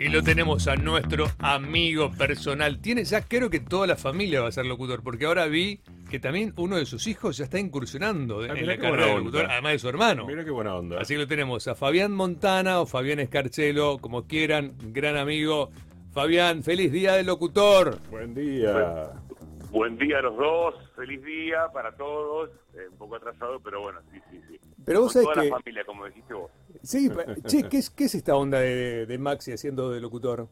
Y lo tenemos a nuestro amigo personal. Tiene ya, creo que toda la familia va a ser locutor, porque ahora vi que también uno de sus hijos ya está incursionando Ah, en la carrera de onda. locutor, además de su hermano. Mira qué buena onda. Así que lo tenemos a Fabián Montana o Fabián Escarchelo, como quieran, gran amigo. Fabián, feliz día del locutor. Buen día. Buen día a los dos, feliz día para todos, eh, un poco atrasado, pero bueno, sí, sí, sí. Pero vos Con sabés toda que- la familia, como dijiste vos. Sí, che, ¿qué es, qué es esta onda de, de Maxi haciendo de locutor?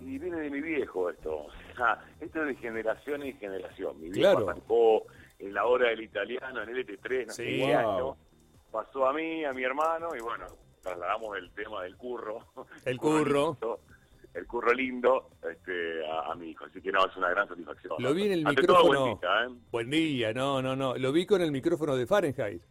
Y viene de mi viejo esto, o sea, esto es de generación en generación. Mi viejo Claro. arrancó en la hora del italiano, en LT3, no sé qué Wow. año. Pasó a mí, a mi hermano, y bueno, trasladamos el tema del curro. El curro. el curro lindo este, a, a mi hijo, así que no, es una gran satisfacción. Lo vi en el Ante todo, micrófono. buen día, ¿eh? Buen día, no, no, no. Lo vi con el micrófono de Fahrenheit.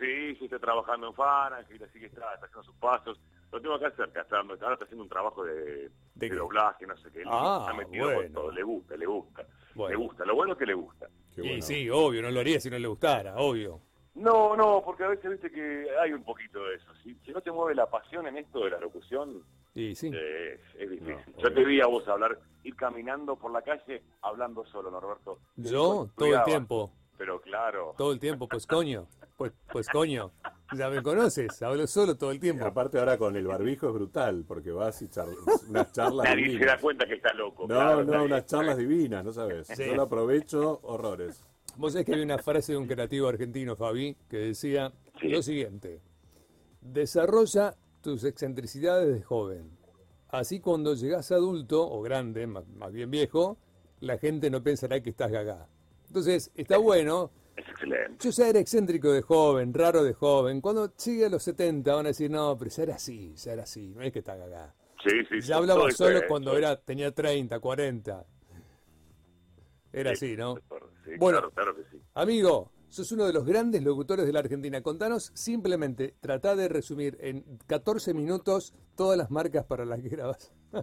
Sí, sí, está trabajando en Fahrenheit, así que está, está haciendo sus pasos. Lo tengo acá cerca, está, ahora está haciendo un trabajo de, ¿De de qué? doblaje, no sé qué. Ah, está metido con bueno. todo, le gusta, le gusta. Bueno. Le gusta, lo bueno es que le gusta. Qué y bueno. sí, obvio, no lo haría si no le gustara, obvio. No, no, porque a veces viste que hay un poquito de eso. Si, si no te mueve la pasión en esto de la locución, Y sí. eh, es difícil. No, Yo te vi a vos hablar, ir caminando por la calle hablando solo, Norberto. Yo, todo el tiempo, Pero claro. todo el tiempo, pues coño, pues, pues coño. Ya me conoces, hablo solo todo el Y tiempo. aparte ahora con el barbijo es brutal, porque vas y charlas, unas charlas Nadie se da cuenta que está loco. No, claro, no, nadie. unas charlas divinas, no sabes. Sí. Yo lo aprovecho, horrores. Vos sabés que había una frase de un creativo argentino, Fabi, que decía Sí. lo siguiente. Desarrolla tus excentricidades de joven. Así cuando llegás adulto, o grande, más, más bien viejo, la gente no pensará que estás gaga. Entonces, está bueno. Es excelente. Yo ya era excéntrico de joven, raro de joven. Cuando llegue a los 70 van a decir, no, pero ya era así, ya era así, no es que está gaga. Sí, sí, Ya hablaba solo cuando era tenía 30, 40. Era Sí, así, ¿no? Sí, Bueno. claro, claro que sí. Amigo, sos uno de los grandes locutores de la Argentina. Contanos simplemente, tratá de resumir en 14 minutos todas las marcas para las que grabas. no,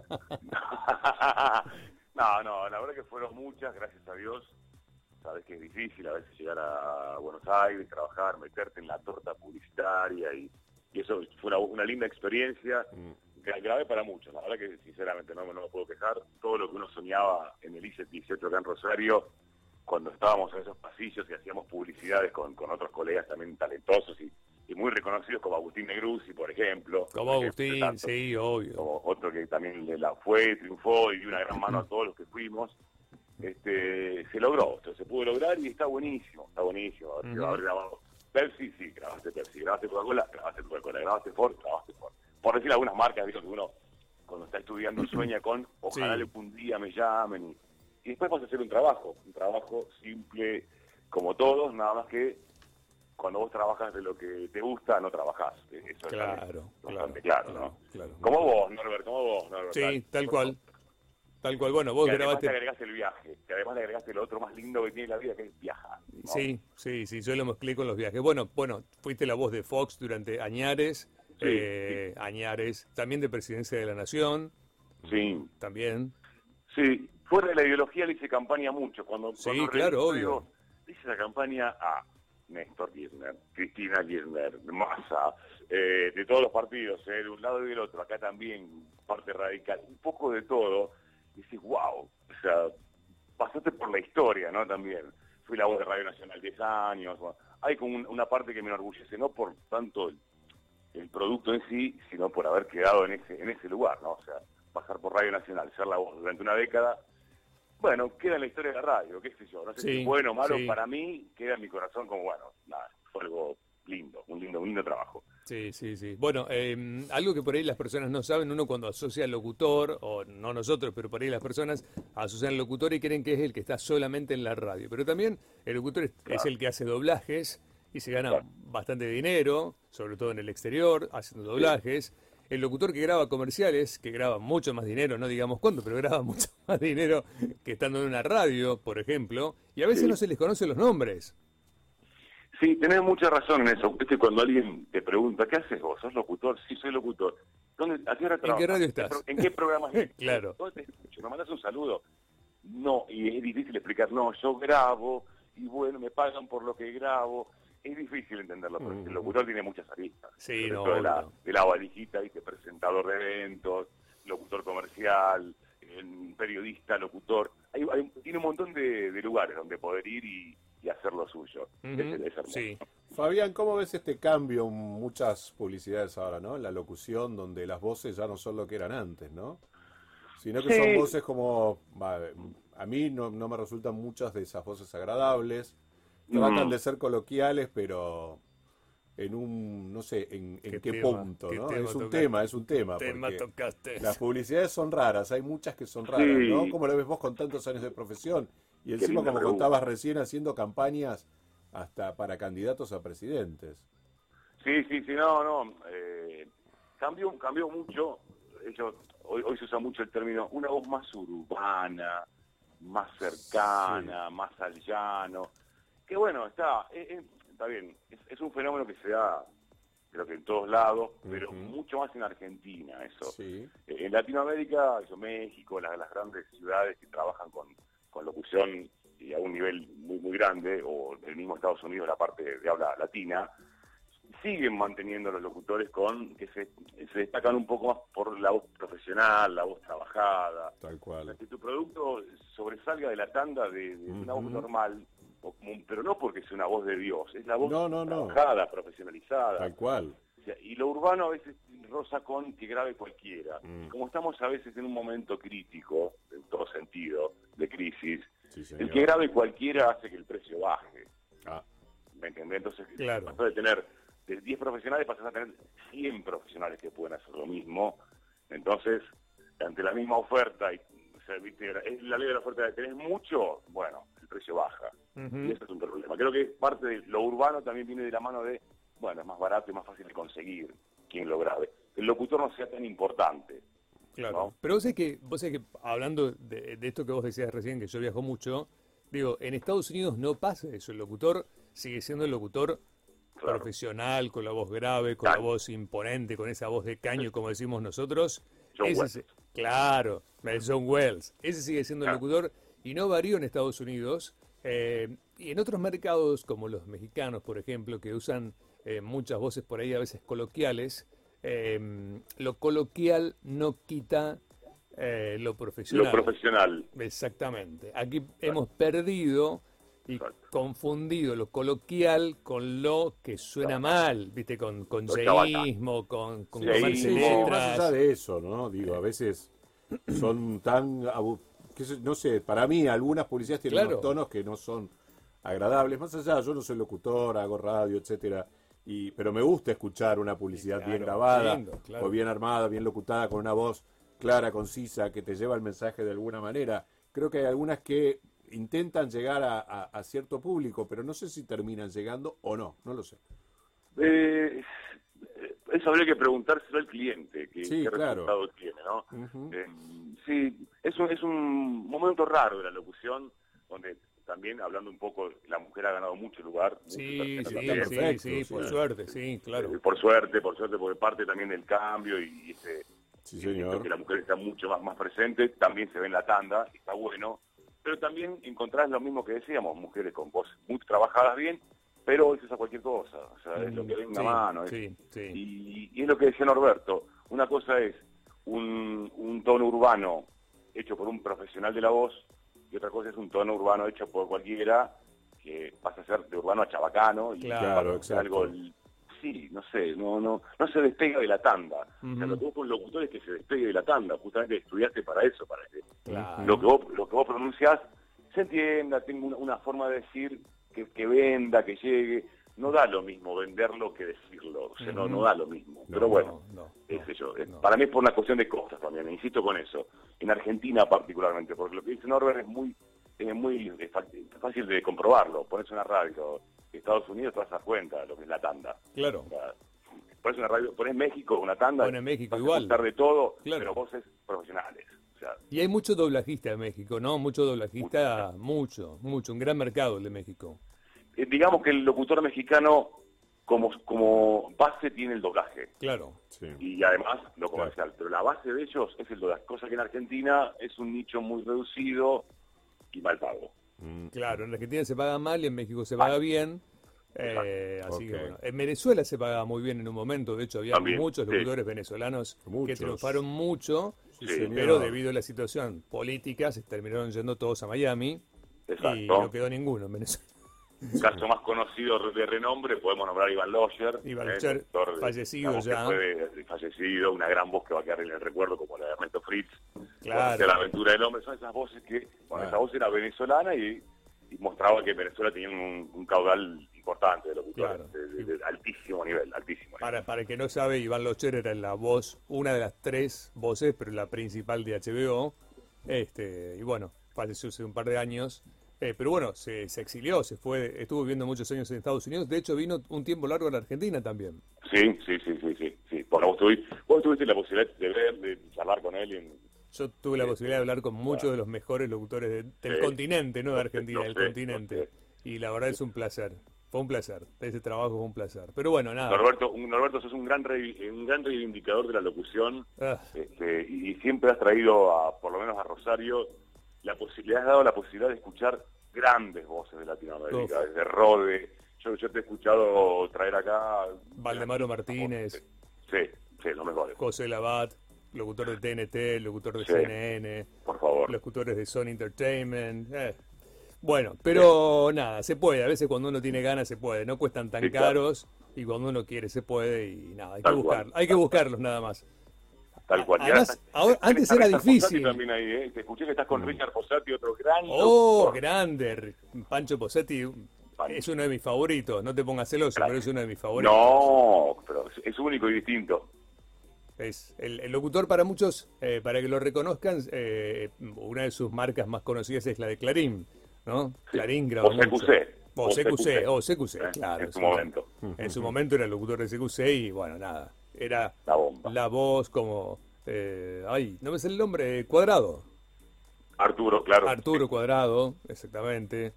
no, la verdad que fueron muchas, gracias a Dios. Sabes que es difícil a veces llegar a Buenos Aires, trabajar, meterte en la torta publicitaria y, y eso fue una, una linda experiencia. Gra- Grabé para muchos, la verdad que sinceramente no, me- no me puedo quejar. Todo lo que uno soñaba en el ICE 18 acá en Rosario, cuando estábamos en esos pasillos y hacíamos publicidades con, con otros colegas también talentosos y, y muy reconocidos como Agustín Negruzzi, por ejemplo. Como Agustín, Tanto- sí, obvio. como otro que también le la fue, triunfó y dio una gran mano a todos los que fuimos, este, se logró, se, se pudo lograr y está buenísimo, está buenísimo. Haber grabado Pepsi, sí, grabaste Pepsi, grabaste Coca-Cola, grabaste Coca-Cola, grabaste Ford, grabaste Ford. Por decir algunas marcas, digo que uno cuando está estudiando sueña con, ojalá Sí. un día me llamen y, y después vas a hacer un trabajo, un trabajo simple como todos, nada más que cuando vos trabajas de lo que te gusta, no trabajás. Eso es Claro, también bastante claro, ¿no? claro. Como vos, Norbert, como vos, Norbert. Sí, tal cual. Tal cual. Bueno, vos Que además te grabaste. agregaste el viaje, que además le agregaste lo otro más lindo que tiene la vida, que es viajar. ¿no? Sí, sí, sí, yo lo mezclé con los viajes. Bueno, bueno, fuiste la voz de Fox durante Añares, Sí, eh, Añares, también de Presidencia de la Nación, Sí, también. sí. Fuera de la ideología le hice campaña mucho. Cuando, Sí, cuando claro, obvio. hice la campaña a Néstor Kirchner, Cristina Kirchner, Massa, eh, de todos los partidos, eh, de un lado y del otro. Acá también, parte radical, un poco de todo. Y dices, wow, o sea, pasaste por la historia, ¿no? También. Fui la voz de Radio Nacional 10 años. bueno, hay como un- una parte que me enorgullece, no por tanto el, el producto en sí, sino por haber quedado en ese, en ese lugar, ¿no? O sea, pasar por Radio Nacional, ser la voz durante una década, bueno, queda en la historia de la radio, qué sé yo, no sé Sí, si es bueno o malo, sí. para mí queda en mi corazón como, bueno, nada, fue algo lindo, un lindo, un lindo trabajo. Sí, sí, sí. Bueno, eh, algo que por ahí las personas no saben, uno cuando asocia al locutor, o no nosotros, pero por ahí las personas asocian al locutor y creen que es el que está solamente en la radio. Pero también el locutor es, es el que hace doblajes y se gana Claro. bastante dinero, sobre todo en el exterior, haciendo doblajes. El locutor que graba comerciales, que graba mucho más dinero, no digamos cuánto, pero graba mucho más dinero que estando en una radio, por ejemplo, y a veces Sí. no se les conoce los nombres. Sí, tenés mucha razón en eso. Viste, cuando alguien te pregunta, ¿qué haces vos? ¿Sos locutor? Sí, soy locutor. ¿Dónde, ¿A qué hora trabajas? radio estás? ¿En qué programa estás? Claro. ¿Dónde te escucho? ¿Me mandas un saludo? No, y es difícil explicar. No, yo grabo y bueno, me pagan por lo que grabo. es difícil entenderlo, porque el locutor tiene muchas aristas. Sí, no, de, la, de la valijita, ¿viste? presentador de eventos, locutor comercial, eh, periodista, locutor. Hay, hay- tiene un montón de, de lugares donde poder ir y, y hacer lo suyo. Ujú, Es- es hermoso. sí. Fabián, ¿cómo ves este cambio en muchas publicidades ahora, ¿no? En la locución, donde las voces ya no son lo que eran antes, ¿no? Sino que Sí. son voces como, a mí no, no me resultan muchas de esas voces agradables. Tratan Mm. de ser coloquiales, pero en un, no sé, en, en ¿Qué qué, tema? punto, ¿Qué ¿no? Es un tocaste? tema, es un tema. Tema tocaste. las publicidades son raras, hay muchas que son raras, Sí. ¿no? ¿Cómo lo ves vos con tantos años de profesión? Y encima, como contabas recién, haciendo campañas hasta para candidatos a presidentes. Sí, sí, sí, no, no. eh, cambió, cambió mucho. Ellos, hoy, hoy se usa mucho el término una voz más urbana, más cercana, más al llano. Que bueno, está, eh, eh, está bien. Es, es un fenómeno que se da, creo que en todos lados, pero mucho más en Argentina, eso. Sí. Eh, En Latinoamérica, eso, México, las, las grandes ciudades que trabajan con, con locución y a un nivel muy muy grande, o el mismo Estados Unidos, la parte de, habla latina, siguen manteniendo los locutores con que se, se destacan un poco más por la voz profesional, la voz trabajada, Tal cual. que tu producto sobresalga de la tanda de, de una voz Ujú. normal, o como- pero no porque sea una voz de Dios, es la voz No, no, no. trabajada, profesionalizada. Tal cual. O sea, y lo urbano a veces roza con que grabe cualquiera. Mm. Como estamos a veces en un momento crítico, en todo sentido, de crisis, Sí, el que grabe cualquiera hace que el precio baje. Ah, ¿Me entendés? Entonces, Claro. pasó de tener de 10 profesionales, pasas a tener 100 profesionales que pueden hacer lo mismo. Entonces, ante la misma oferta, y, o sea, ¿viste? es la ley de la oferta de tenés mucho, bueno, el precio baja. Y eso es un problema. Creo que parte de lo urbano también viene de la mano de, bueno, es más barato y más fácil de conseguir quien lo grabe. El locutor no sea tan importante. Claro. ¿no? Pero vos sabés que, vos sabés que hablando de, de esto que vos decías recién, que yo viajo mucho, digo, en Estados Unidos no pasa eso. El locutor sigue siendo el locutor Claro. profesional, con la voz grave, con la voz imponente, con esa voz de caño, como decimos nosotros. John Ese Wells. se- claro, John Wells. Ese sigue siendo el locutor y no varió en Estados Unidos. eh, y en otros mercados, como los mexicanos, por ejemplo, que usan eh, muchas voces por ahí, a veces coloquiales, eh, lo coloquial no quita eh, lo profesional. Lo profesional. Exactamente. Aquí hemos perdido y Exacto. confundido lo coloquial con lo que suena mal, ¿viste? Con, con yeísmo, con, con Sí, sí, letras. más allá de eso, ¿no? Digo, a veces son tan, sé- no sé, para mí algunas publicidades tienen Claro. unos tonos que no son agradables. Más allá, yo no soy locutor, hago radio, etcétera, y pero me gusta escuchar una publicidad bien grabada lindo, claro. o bien armada, bien locutada, con una voz clara, concisa, que te lleva el mensaje de alguna manera. Creo que hay algunas que intentan llegar a, a- a cierto público, pero no sé si terminan llegando o no, no lo sé. Eh, eso habría que preguntárselo al cliente, que, Sí, qué claro. resultado tiene, ¿no? Eh, sí, es un, es un momento raro de la locución, donde también, hablando un poco, la mujer ha ganado mucho lugar. mucho Sí, terreno sí, también. sí, perfecto, sí, por sí. suerte, sí, claro. Eh, Por suerte, por suerte, porque parte también del cambio y ese Sí, señor. que la mujer está mucho más, más presente, también se ve en la tanda, está bueno, pero también encontrás lo mismo que decíamos, mujeres con voz muy trabajadas bien, pero hoy se usa cualquier cosa, o sea, es lo que venga Mm, Sí, a mano. es- sí, sí. y, y es lo que decía Norberto, una cosa es un, un tono urbano hecho por un profesional de la voz y otra cosa es un tono urbano hecho por cualquiera que pasa a ser de urbano a chabacano y Claro, algo sí, no sé, no no no se despega de la tanda. O sea, lo que busca un locutor es que se despegue de la tanda, justamente estudiaste para eso, para que Claro. lo que vos lo que vos pronunciás se entienda, tenga una, una forma de decir que, que venda, que llegue. No da lo mismo venderlo que decirlo, o sea, no, no da lo mismo. No, Pero bueno, no, no, yo, para mí es por una cuestión de costas también, insisto con eso. En Argentina particularmente, porque lo que dice Norbert es muy es muy es fácil de comprobarlo. Pones una radio Estados Unidos te vas a dar cuenta lo que es la tanda. Claro. O sea, pones una radio, pones México una tanda, Pones México vas a igual. de todo, Claro. pero voces profesionales. O sea, Y hay mucho doblajista en México, ¿no? Mucho doblajista, mucho, mucho. Un gran mercado el de México. Eh, digamos que el locutor mexicano como, como base tiene el doblaje. Claro. Sí. y además lo comercial. Pero la base de ellos es el doblaje, cosa que en Argentina es un nicho muy reducido y mal pago. Mm. Claro, en Argentina se paga mal y en México se paga bien. Eh, así que bueno. En Venezuela se pagaba muy bien en un momento, de hecho había También, muchos sí. locutores venezolanos que Muchos. triunfaron mucho, Sí, Sí, señor. pero debido a la situación política se terminaron yendo todos a Miami y Exacto. no quedó ninguno en Venezuela. Caso más conocido de renombre, podemos nombrar a Iván Losher. Iván eh, doctor fallecido digamos ya. fue fallecido, una gran voz que va a quedar en el recuerdo, como la de Ernesto Fritz. Claro. La aventura del hombre, son esas voces que, bueno, esa voz era venezolana y, y mostraba que Venezuela tenía un, un caudal importante de locutores, Claro. de, de- de altísimo nivel, altísimo nivel. Para, para el que no sabe, Iván Locher era la voz, una de las tres voces, pero la principal de HBO. Este, y bueno, falleció hace un par de años. Eh, pero bueno, se, se exilió, se fue, estuvo viviendo muchos años en Estados Unidos. De hecho, vino un tiempo largo a la Argentina también. Sí, sí, sí, sí, sí. sí. Bueno, vos, tuviste, vos tuviste la posibilidad de ver, de charlar con él en, Yo tuve la posibilidad de hablar con muchos de los mejores locutores de- del Sí. continente, no de Argentina, del sé, continente. sé. Y la verdad es un placer. Fue un placer. Ese trabajo fue un placer. Pero bueno, nada. Norberto, Norberto, sos un gran, revi- un gran reivindicador de la locución Ah, este, y, y siempre has traído, a, por lo menos a Rosario, la posibilidad, has dado la posibilidad de escuchar grandes voces de Latinoamérica, Uf. desde Rode. Yo, yo te he escuchado traer acá. Valdemaro Martínez. Sí, sí, los mejores, José Labat, locutor de TNT, locutor de Sí. CNN. por favor. locutores de Sony Entertainment. eh. Bueno, pero nada, se puede. A veces cuando uno tiene ganas se puede. No cuestan tan Sí, claro. caros y cuando uno quiere se puede y nada, hay que Tal buscarlos. Hay que buscarlos nada más. Tal cual. Además, ahora- antes era difícil. También ahí, ¿eh? Te escuché que estás con Richard Fossati, otro gran Oh, locutor. grande. Pancho Posetti es uno de mis favoritos. No te pongas celoso, pero es uno de mis favoritos. No, pero es, único y distinto. Es el, el locutor para muchos, eh, para que lo reconozcan, eh, una de sus marcas más conocidas es la de Clarín, ¿no? Clarín grabó O. CQC. O CQC, CQC. o CQC, claro. en su sí. momento. En su momento era el locutor de CQC y bueno, nada, era La bomba. la voz como, eh, ay, no me sé el nombre, Cuadrado, Arturo, claro. Arturo Cuadrado, exactamente.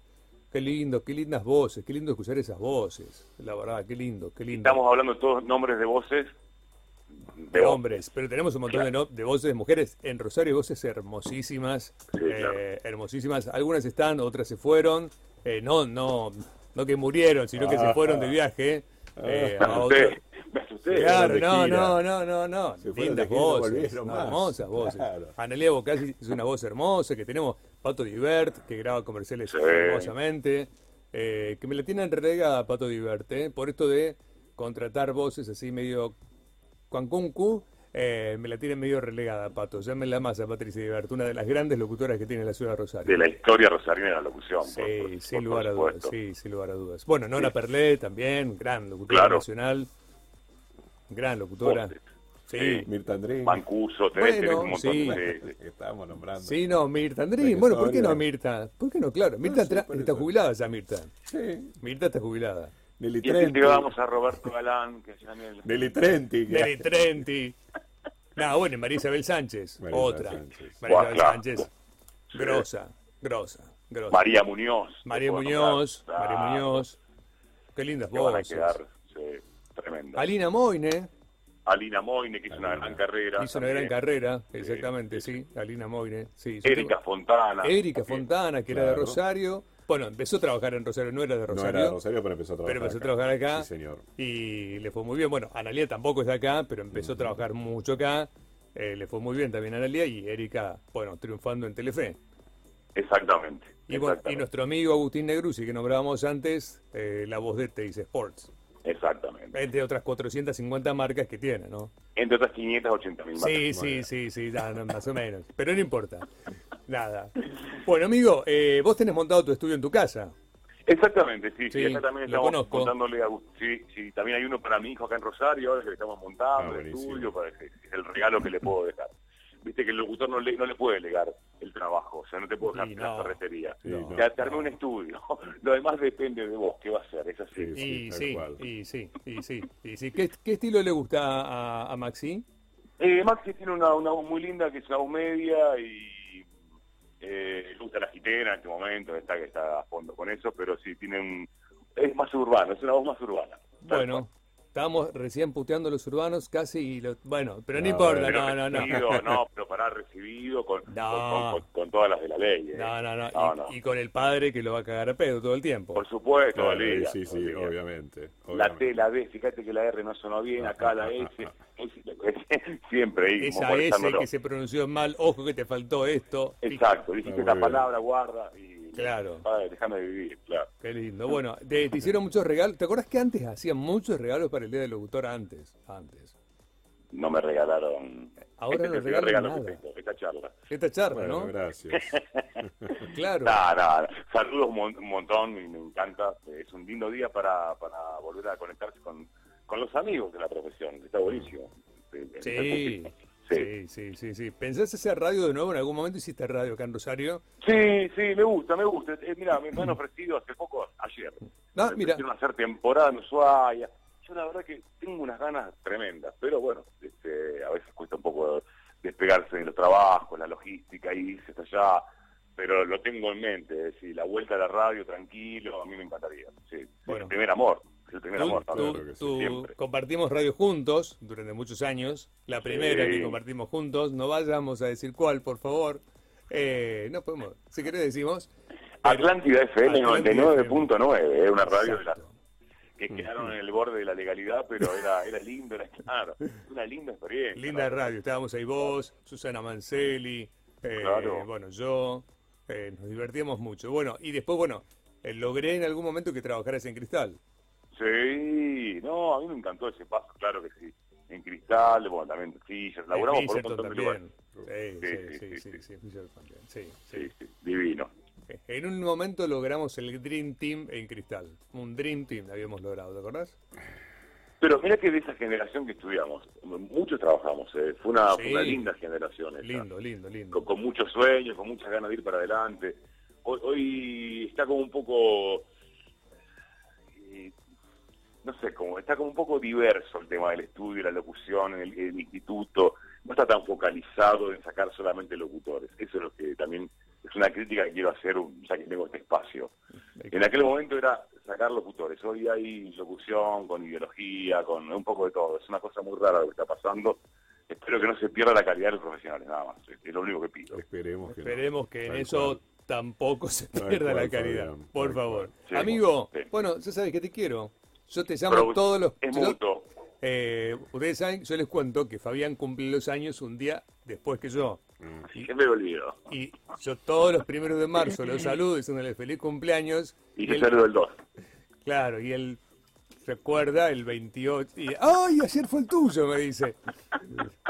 Qué lindo, qué lindas voces, qué lindo escuchar esas voces, la verdad, qué lindo, qué lindo. Estamos hablando de todos nombres de voces de hombres, pero tenemos un montón de, de voces de mujeres. En Rosario voces hermosísimas, Sí, eh, claro. hermosísimas. Algunas están, otras se fueron. Eh, no, no, no que murieron, sino que se fueron de viaje. eh, a otro- me asusté. Claro, no, no, no, no, no. Lindas voces, volvieron no, más. hermosas voces. Claro. Analia Bocasi es una voz hermosa, que tenemos Pato Divert, que graba comerciales Sí. hermosamente. eh, que me la tienen relegada Pato Divert, eh, por esto de contratar voces así medio cuancuncu, eh, me la tienen medio relegada, Pato. Llámenla más a Patricia Divert, una de las grandes locutoras que tiene la ciudad de Rosario. De la historia rosarina de la locución. Sí, por- por- sin por lugar a dudas, sí, sin lugar a dudas. Bueno, Nora Perlé también, gran locutora Claro. nacional, gran locutora. Voces. Sí, Sí. Mirta Andrés. Mancuso, tenés, tenés Bueno, un montón sí. de... estábamos nombrando. sí, no, Mirta Andrín. Bueno, ¿por qué no Mirta? ¿Por qué no? Claro, Mirta sí, tra- por está jubilada ya, Mirta. Sí. Mirta está jubilada. Nelly Y Trenti. te vamos a Roberto Galán, que ya en el... Nelly Trenti. que- Nelly Trenti. No, bueno, y María Isabel Sánchez, María otra. Sánchez. María Isabel claro. Sánchez, grosa, grosa, grosa. María Muñoz. María Muñoz, nombrar. María Muñoz. Qué lindas Que van a voces. quedar sí, Alina Moine Alina Moine, que hizo una gran carrera. hizo una gran carrera, exactamente, sí. Alina Moine, sí. Yo Erika tengo- Fontana. Erika. Fontana, que era de. Rosario. Bueno, empezó a trabajar en Rosario, no era de No Rosario. era de Rosario, pero empezó a trabajar pero empezó a acá. trabajar acá. Sí, señor. Y le fue muy bien. Bueno, Analia tampoco es de acá, pero empezó a trabajar mucho acá. Eh, le fue muy bien también a Analia y Erika, bueno, triunfando en Telefe. Exactamente. Y, bueno, y exactamente, nuestro amigo Agustín Negrusi, que nombrábamos antes, eh, la voz de Teis Sports. Exactamente. Entre otras 450 marcas que tiene, ¿no? Entre otras 580 mil Sí, sí, sí, sí, ya, no, más o menos. Pero no importa. Nada. Bueno, amigo, eh, vos tenés montado tu estudio en tu casa. Exactamente, sí, Sí, sí. también estamos conozco. montándole a Sí, sí, también hay uno para mi hijo acá en Rosario, ahora que le estamos montando Ah, el estudio, para es el regalo que le puedo dejar. Viste que el locutor no le, no le puede legar el trabajo, o sea, no te puedo dejar Sí, la no. ferretería. Sí, no. Te, te armé un estudio, lo demás depende de vos, ¿qué va a hacer? Es así. Sí, Y sí, y sí, y sí, y sí. ¿Qué, qué estilo le gusta a, a Maxi? Eh, Maxi tiene una, una voz muy linda que es una voz media y eh, le gusta la gitera en este momento, está que está a fondo con eso, pero sí tiene un... Es más urbano, es una voz más urbana. Bueno, cual. Estábamos recién puteando los urbanos casi y lo- bueno, pero no, No, importa, Pero no, no, no. recibido, no, pero pará, habrá recibido con, No. con, con- con todas las de la ley. ¿eh? No, no, no. Y, No, no. y con el padre que lo va a cagar a pedo todo el tiempo. Por supuesto, Claro, Liga, sí, sí, Liga. obviamente. La. T, la D, fíjate que la R no sonó bien, acá la S, siempre ahí, Esa S que se pronunció mal, ojo que te faltó esto. Exacto, dijiste bien. palabra, guarda, y Claro. Padre, déjame vivir, claro. Qué lindo. Bueno, te, te hicieron muchos regalos. ¿Te acuerdas que antes hacían muchos regalos para el Día del Locutor? Antes, antes. No me regalaron. Ahora este no regalan regalo que nada. tengo, esta charla. Esta charla, Bueno, ¿no? gracias. Claro. Nada, nada. Saludos un mon- un montón y me encanta. Es un lindo día para, para volver a conectarse con, con los amigos de la profesión. Está buenísimo. Sí. Sí. Sí, sí, sí. ¿Pensás hacer radio de nuevo? ¿En algún momento hiciste radio acá en Rosario? Sí, sí, me gusta, me gusta. Eh, mira, me, han ofrecido hace poco, ayer. Ah, me mira. ofrecieron hacer temporada en Ushuaia. Yo la verdad que tengo unas ganas tremendas, pero bueno, este, a veces cuesta un poco despegarse de los trabajos, la logística, irse hasta allá, pero lo tengo en mente, es decir, la vuelta a la radio tranquilo, a mí me encantaría. Sí, Bueno. el primer amor, el primer Tú- amor. tú- también, claro que sí, tú- siempre. compartimos radio juntos durante muchos años. La primera Sí. que compartimos juntos. No vayamos a decir cuál, por favor. Eh, no podemos. Si querés decimos. Atlántida FM Atlántida 99.9, es una radio de la, Exacto. que quedaron en el borde de la legalidad, pero era, era lindo, era claro, una linda experiencia. Linda radio. Estábamos ahí vos, Susana Manceli, eh, Claro. bueno, yo. eh, nos divertíamos mucho. Bueno, y después, bueno, eh, logré en algún momento que trabajaras en Cristal. Sí, no, a mí me encantó ese paso, claro que sí. En Cristal, bueno, también Fisher, laburamos por un montón de lugares. Sí, sí, Sí, sí, sí, sí, sí, divino. En un momento logramos el Dream Team en Cristal. Un Dream Team habíamos logrado, ¿te acordás? Pero mira que de esa generación que estudiamos, muchos trabajamos, eh, fue, una, fue Sí. una linda generación. esa. Lindo, lindo, lindo. con, con muchos sueños, con muchas ganas de ir para adelante. Hoy, hoy está como un poco, eh, no sé, como está como un poco diverso el tema del estudio, la locución, el, el instituto. No está tan focalizado en sacar solamente locutores. Eso es lo que también es una crítica que quiero hacer, ya que tengo este espacio. En aquel momento era sacar locutores. Hoy hay locución con ideología, con un poco de todo. Es una cosa muy rara lo que está pasando. Espero que no se pierda la calidad de los profesionales, nada más. Es lo único que pido. Esperemos que no. Esperemos que en eso cual. tampoco se pierda cual, la calidad. Fabián, Por favor. Sí, Amigo, sí. bueno, ya sabes que te quiero. Yo te llamo Pero todos los... Es yo- mutuo. eh, ustedes saben, yo les cuento que Fabián cumple los años un día después que yo. Siempre me olvido. Y yo todos los primeros de marzo los saludo diciéndole feliz cumpleaños. Y Y te él- saludo el 2. Claro, y él recuerda el 28 y ¡ay, ayer fue el tuyo! me dice.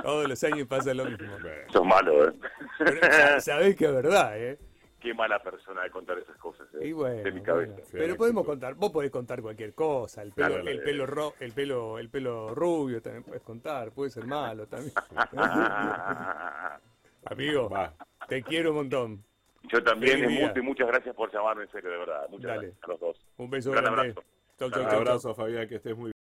Todos los años pasa lo mismo. Sos malo, ¿eh? Pero sa- sabés que es verdad, ¿eh? Qué mala persona de contar esas cosas, Y bueno, de mi cabeza. bueno. Sí, pero podemos contar, vos podés contar cualquier cosa, el pelo, Claro, el pelo ro- el pelo, el pelo rubio también puedes contar, puede ser malo también. Amigo, va. te quiero un montón. Yo también, es mucho y muchas gracias por llamarme en serio, de verdad. Muchas Dale. gracias a los dos. Un beso Gran grande. abrazo. Chau, chau, Un chau, chau. abrazo, Fabián, que estés muy bien.